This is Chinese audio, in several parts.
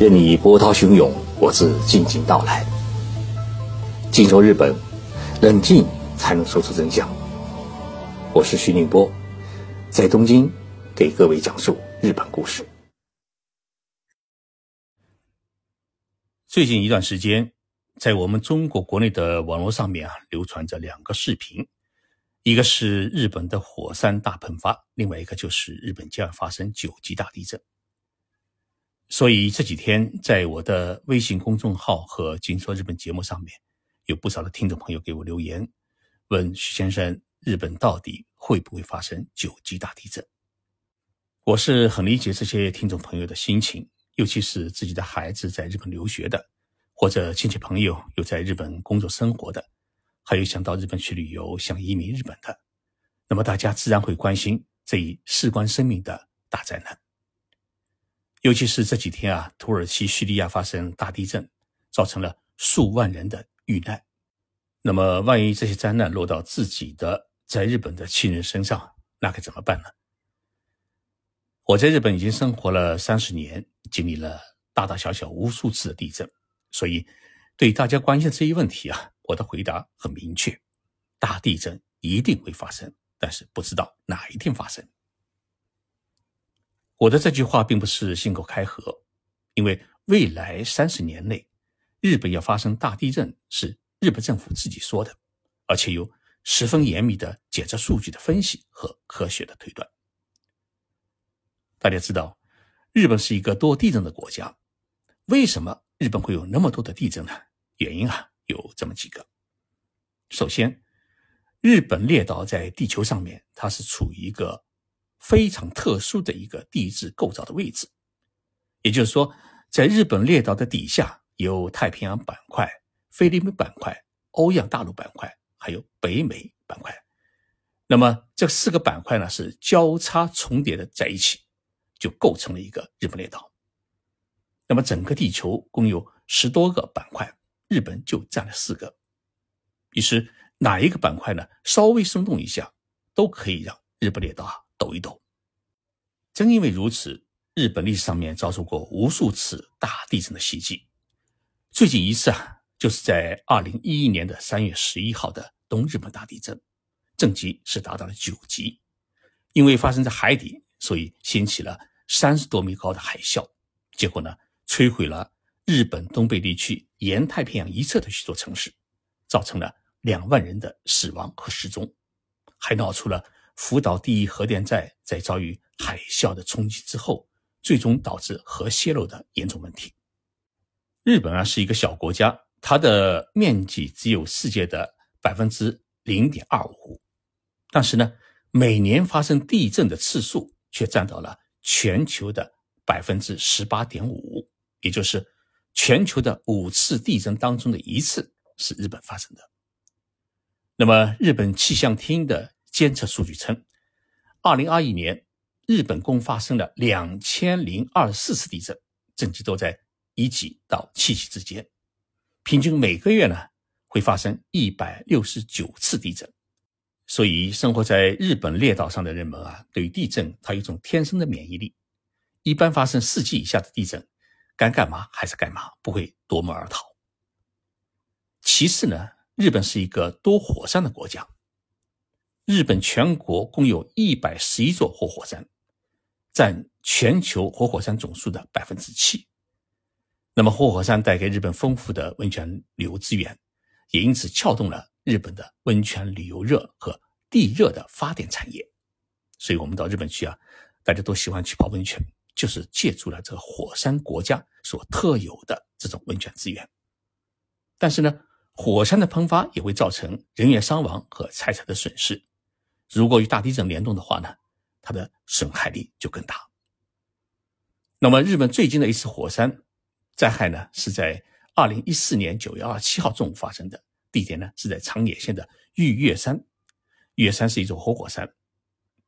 任你波涛汹涌，我自静静到来。静说日本，冷静才能说出真相。我是徐宁波，在东京给各位讲述日本故事。最近一段时间，在我们中国国内的网络上面啊，流传着两个视频，一个是日本的火山大喷发，另外一个就是日本将要发生九级大地震。所以这几天，在我的微信公众号和《金说日本》节目上面，有不少的听众朋友给我留言，问徐先生：日本到底会不会发生九级大地震？我是很理解这些听众朋友的心情，尤其是自己的孩子在日本留学的，或者亲戚朋友有在日本工作生活的，还有想到日本去旅游、想移民日本的，那么大家自然会关心这一事关生命的大灾难。尤其是这几天啊，土耳其、叙利亚发生大地震，造成了数万人的遇难。那么，万一这些灾难落到自己的在日本的亲人身上，那该怎么办呢？我在日本已经生活了三十年，经历了大大小小无数次的地震，所以对大家关心这一问题啊，我的回答很明确：大地震一定会发生，但是不知道哪一天发生。我的这句话并不是信口开河，因为未来三十年内，日本要发生大地震是日本政府自己说的，而且有十分严密的检测数据的分析和科学的推断。大家知道，日本是一个多地震的国家，为什么日本会有那么多的地震呢？原因啊有这么几个。首先，日本列岛在地球上面，它是处于一个。非常特殊的一个地质构造的位置，也就是说，在日本列岛的底下有太平洋板块、菲律宾板块、欧亚大陆板块，还有北美板块。那么这四个板块呢是交叉重叠的在一起，就构成了一个日本列岛。那么整个地球共有十多个板块，日本就占了四个。于是哪一个板块呢稍微松动一下，都可以让日本列岛啊。抖一抖。正因为如此，日本历史上面遭受过无数次大地震的袭击。最近一次啊，就是在二零一一年的三月十一号的东日本大地震，震级是达到了九级。因为发生在海底，所以掀起了三十多米高的海啸，结果呢，摧毁了日本东北地区沿太平洋一侧的许多城市，造成了两万人的死亡和失踪，还闹出了。福岛第一核电站在遭遇海啸的冲击之后，最终导致核泄漏的严重问题。日本啊是一个小国家，它的面积只有世界的百分之零点二五，但是呢，每年发生地震的次数却占到了全球的百分之十八点五，也就是全球的五次地震当中的一次是日本发生的。那么，日本气象厅的。监测数据称，二零二一年，日本共发生了两千零二十四次地震，震级都在一级到七级之间。平均每个月呢，会发生一百六十九次地震。所以，生活在日本列岛上的人们啊，对于地震，他有一种天生的免疫力。一般发生四级以下的地震，该干嘛还是干嘛，不会夺门而逃。其次呢，日本是一个多火山的国家。日本全国共有一百十一座活火山，占全球活火山总数的百分之七。那么，活火山带给日本丰富的温泉旅游资源，也因此撬动了日本的温泉旅游热和地热的发电产业。所以，我们到日本去啊，大家都喜欢去泡温泉，就是借助了这个火山国家所特有的这种温泉资源。但是呢，火山的喷发也会造成人员伤亡和财产的损失。如果与大地震联动的话呢，它的损害力就更大。那么，日本最近的一次火山灾害呢，是在二零一四年九月二十七号中午发生的，地点呢是在长野县的玉月山。玉月山是一座活火山，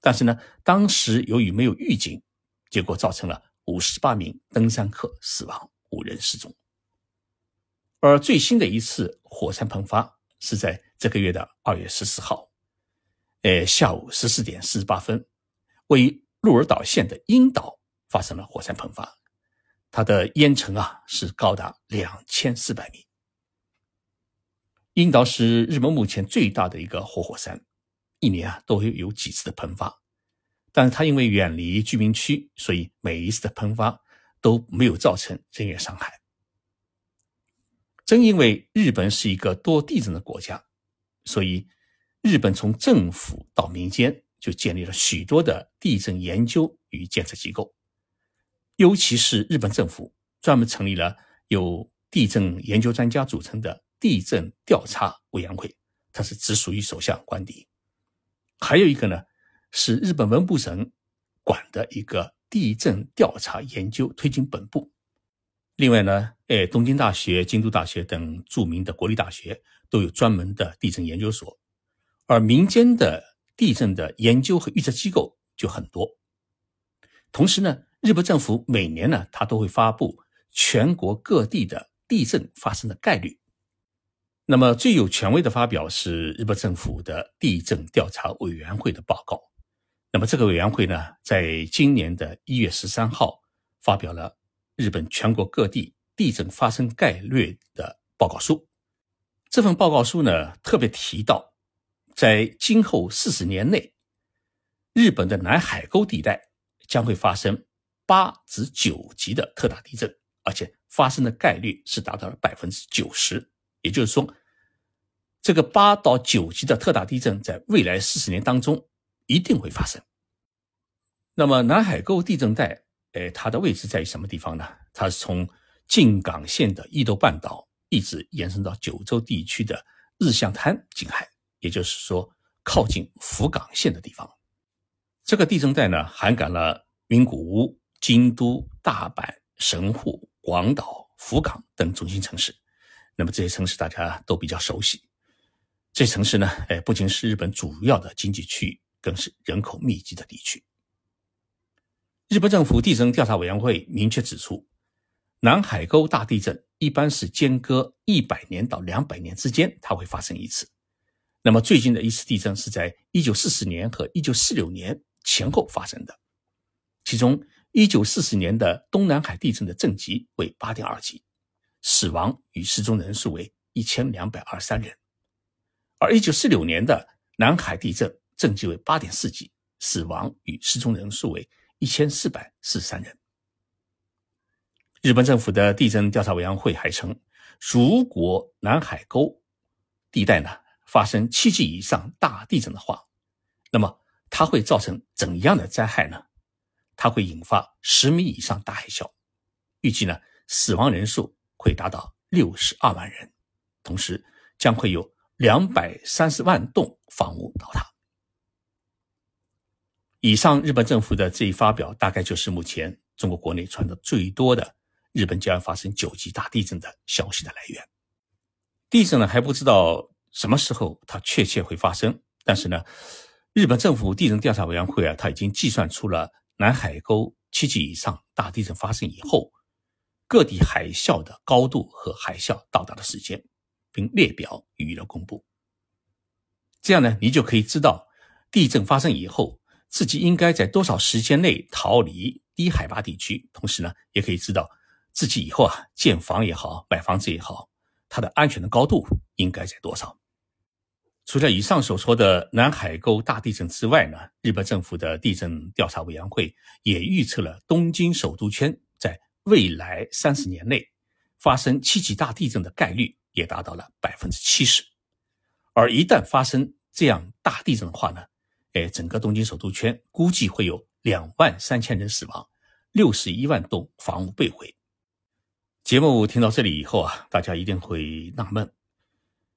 但是呢，当时由于没有预警，结果造成了五十八名登山客死亡，五人失踪。而最新的一次火山喷发是在这个月的二月十四号。呃，下午十四点四十八分，位于鹿儿岛县的樱岛发生了火山喷发，它的烟尘啊是高达两千四百米。樱岛是日本目前最大的一个活火山，一年啊都会有几次的喷发，但是它因为远离居民区，所以每一次的喷发都没有造成人员伤害。正因为日本是一个多地震的国家，所以日本从政府到民间就建立了许多的地震研究与监测机构。尤其是日本政府专门成立了由地震研究专家组成的地震调查委员会，它是直属于首相官邸。还有一个呢，是日本文部省管的一个地震调查研究推进本部。另外呢，哎，东京大学、京都大学等著名的国立大学都有专门的地震研究所，而民间的地震的研究和预测机构就很多。同时呢。日本政府每年呢，它都会发布全国各地的地震发生的概率。那么最有权威的发表是日本政府的地震调查委员会的报告。那么这个委员会呢，在今年的一月十三号发表了日本全国各地地震发生概率的报告书。这份报告书呢，特别提到，在今后四十年内，日本的南海沟地带将会发生。八至九级的特大地震，而且发生的概率是达到了百分之九十。也就是说，这个八到九级的特大地震在未来四十年当中一定会发生。那么，南海沟地震带，哎，它的位置在于什么地方呢？它是从静冈县的伊豆半岛一直延伸到九州地区的日向滩近海，也就是说，靠近福冈县的地方。这个地震带呢，涵盖了名古屋。京都、大阪、神户、广岛、福冈等中心城市，那么这些城市大家都比较熟悉。这城市呢，哎，不仅是日本主要的经济区域，更是人口密集的地区。日本政府地震调查委员会明确指出，南海沟大地震一般是间隔一百年到两百年之间，它会发生一次。那么最近的一次地震是在一九四四年和一九四六年前后发生的，其中。一九四四年的东南海地震的震级为八点二级，死亡与失踪人数为一千两百二十三人；而一九四六年的南海地震震级为八点四级，死亡与失踪人数为一千四百四十三人。日本政府的地震调查委员会还称，如果南海沟地带呢发生七级以上大地震的话，那么它会造成怎样的灾害呢？它会引发十米以上大海啸，预计呢死亡人数会达到六十二万人，同时将会有两百三十万栋房屋倒塌。以上日本政府的这一发表，大概就是目前中国国内传的最多的日本将要发生九级大地震的消息的来源。地震呢还不知道什么时候它确切会发生，但是呢，日本政府地震调查委员会啊，它已经计算出了。南海沟七级以上大地震发生以后，各地海啸的高度和海啸到达的时间，并列表予以了公布。这样呢，你就可以知道地震发生以后，自己应该在多少时间内逃离低海拔地区。同时呢，也可以知道自己以后啊建房也好，买房子也好，它的安全的高度应该在多少。除了以上所说的南海沟大地震之外呢，日本政府的地震调查委员会也预测了东京首都圈在未来三十年内发生七级大地震的概率也达到了百分之七十。而一旦发生这样大地震的话呢，哎，整个东京首都圈估计会有两万三千人死亡，六十一万栋房屋被毁。节目听到这里以后啊，大家一定会纳闷。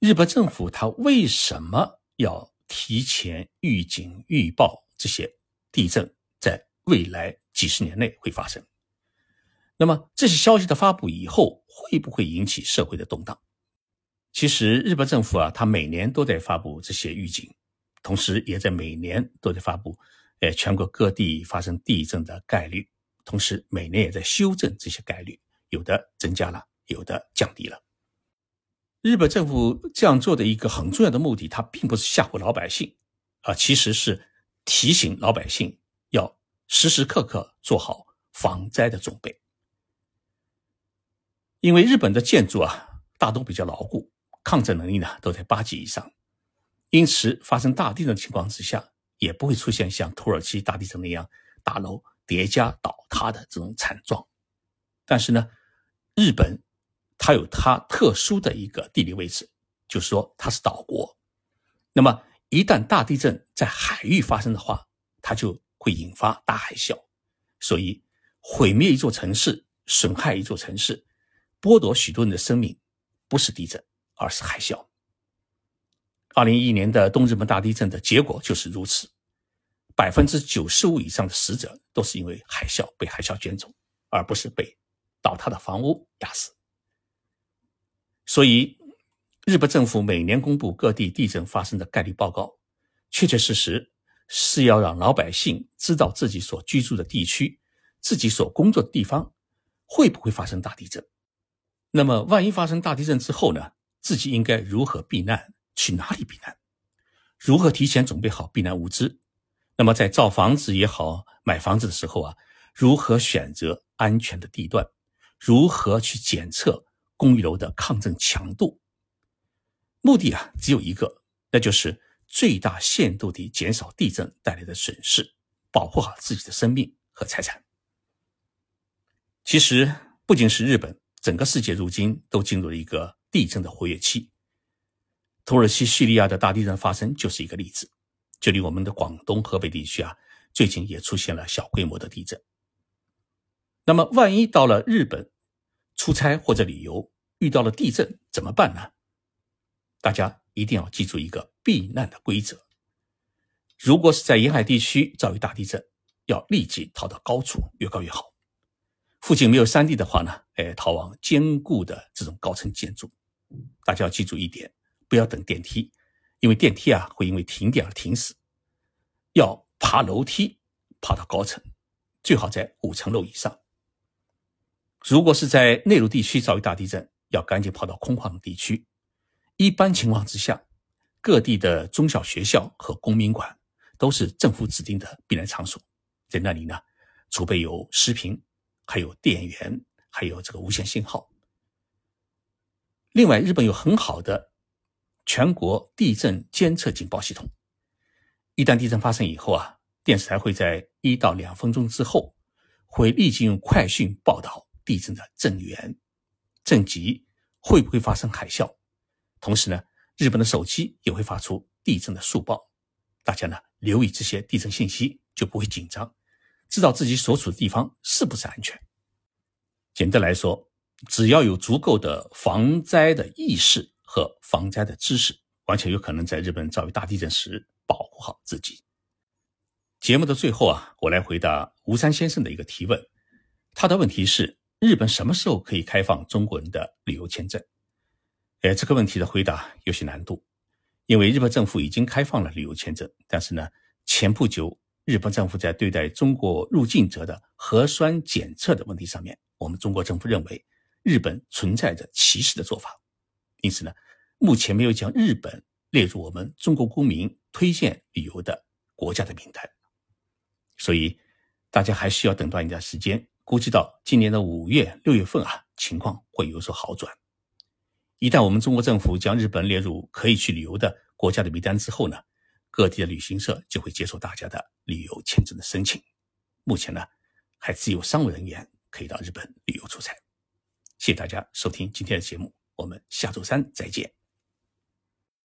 日本政府它为什么要提前预警预报这些地震在未来几十年内会发生？那么这些消息的发布以后会不会引起社会的动荡？其实日本政府啊，它每年都在发布这些预警，同时也在每年都在发布，呃，全国各地发生地震的概率，同时每年也在修正这些概率，有的增加了，有的降低了。日本政府这样做的一个很重要的目的，它并不是吓唬老百姓，啊，其实是提醒老百姓要时时刻刻做好防灾的准备。因为日本的建筑啊大都比较牢固，抗震能力呢都在八级以上，因此发生大地震的情况之下，也不会出现像土耳其大地震那样大楼叠加倒塌的这种惨状。但是呢，日本它有它特殊的一个地理位置，就是说它是岛国。那么一旦大地震在海域发生的话，它就会引发大海啸。所以毁灭一座城市、损害一座城市、剥夺许多人的生命，不是地震，而是海啸。二零一一年的东日本大地震的结果就是如此，百分之九十五以上的死者都是因为海啸被海啸卷走，而不是被。倒塌的房屋压死，所以日本政府每年公布各地地震发生的概率报告，确确实实是要让老百姓知道自己所居住的地区、自己所工作的地方会不会发生大地震。那么，万一发生大地震之后呢？自己应该如何避难？去哪里避难？如何提前准备好避难物资？那么，在造房子也好、买房子的时候啊，如何选择安全的地段？如何去检测公寓楼的抗震强度？目的啊只有一个，那就是最大限度地减少地震带来的损失，保护好自己的生命和财产。其实，不仅是日本，整个世界如今都进入了一个地震的活跃期。土耳其、叙利亚的大地震发生就是一个例子。就离我们的广东、河北地区啊，最近也出现了小规模的地震。那么，万一到了日本出差或者旅游遇到了地震怎么办呢？大家一定要记住一个避难的规则：如果是在沿海地区遭遇大地震，要立即逃到高处，越高越好。附近没有山地的话呢，哎，逃往坚固的这种高层建筑。大家要记住一点，不要等电梯，因为电梯啊会因为停电而停驶。要爬楼梯，爬到高层，最好在五层楼以上。如果是在内陆地区遭遇大地震，要赶紧跑到空旷的地区。一般情况之下，各地的中小学校和公民馆都是政府指定的避难场所，在那里呢，储备有食品，还有电源，还有这个无线信号。另外，日本有很好的全国地震监测警报系统，一旦地震发生以后啊，电视台会在一到两分钟之后，会立即用快讯报道。地震的震源、震级会不会发生海啸？同时呢，日本的手机也会发出地震的速报。大家呢留意这些地震信息，就不会紧张，知道自己所处的地方是不是安全。简单来说，只要有足够的防灾的意识和防灾的知识，完全有可能在日本遭遇大地震时保护好自己。节目的最后啊，我来回答吴山先生的一个提问。他的问题是。日本什么时候可以开放中国人的旅游签证？哎，这个问题的回答有些难度，因为日本政府已经开放了旅游签证，但是呢，前不久日本政府在对待中国入境者的核酸检测的问题上面，我们中国政府认为日本存在着歧视的做法，因此呢，目前没有将日本列入我们中国公民推荐旅游的国家的名单，所以大家还需要等待一段时间。估计到今年的五月、六月份啊，情况会有所好转。一旦我们中国政府将日本列入可以去旅游的国家的名单之后呢，各地的旅行社就会接受大家的旅游签证的申请。目前呢，还只有商务人员可以到日本旅游出差。谢谢大家收听今天的节目，我们下周三再见。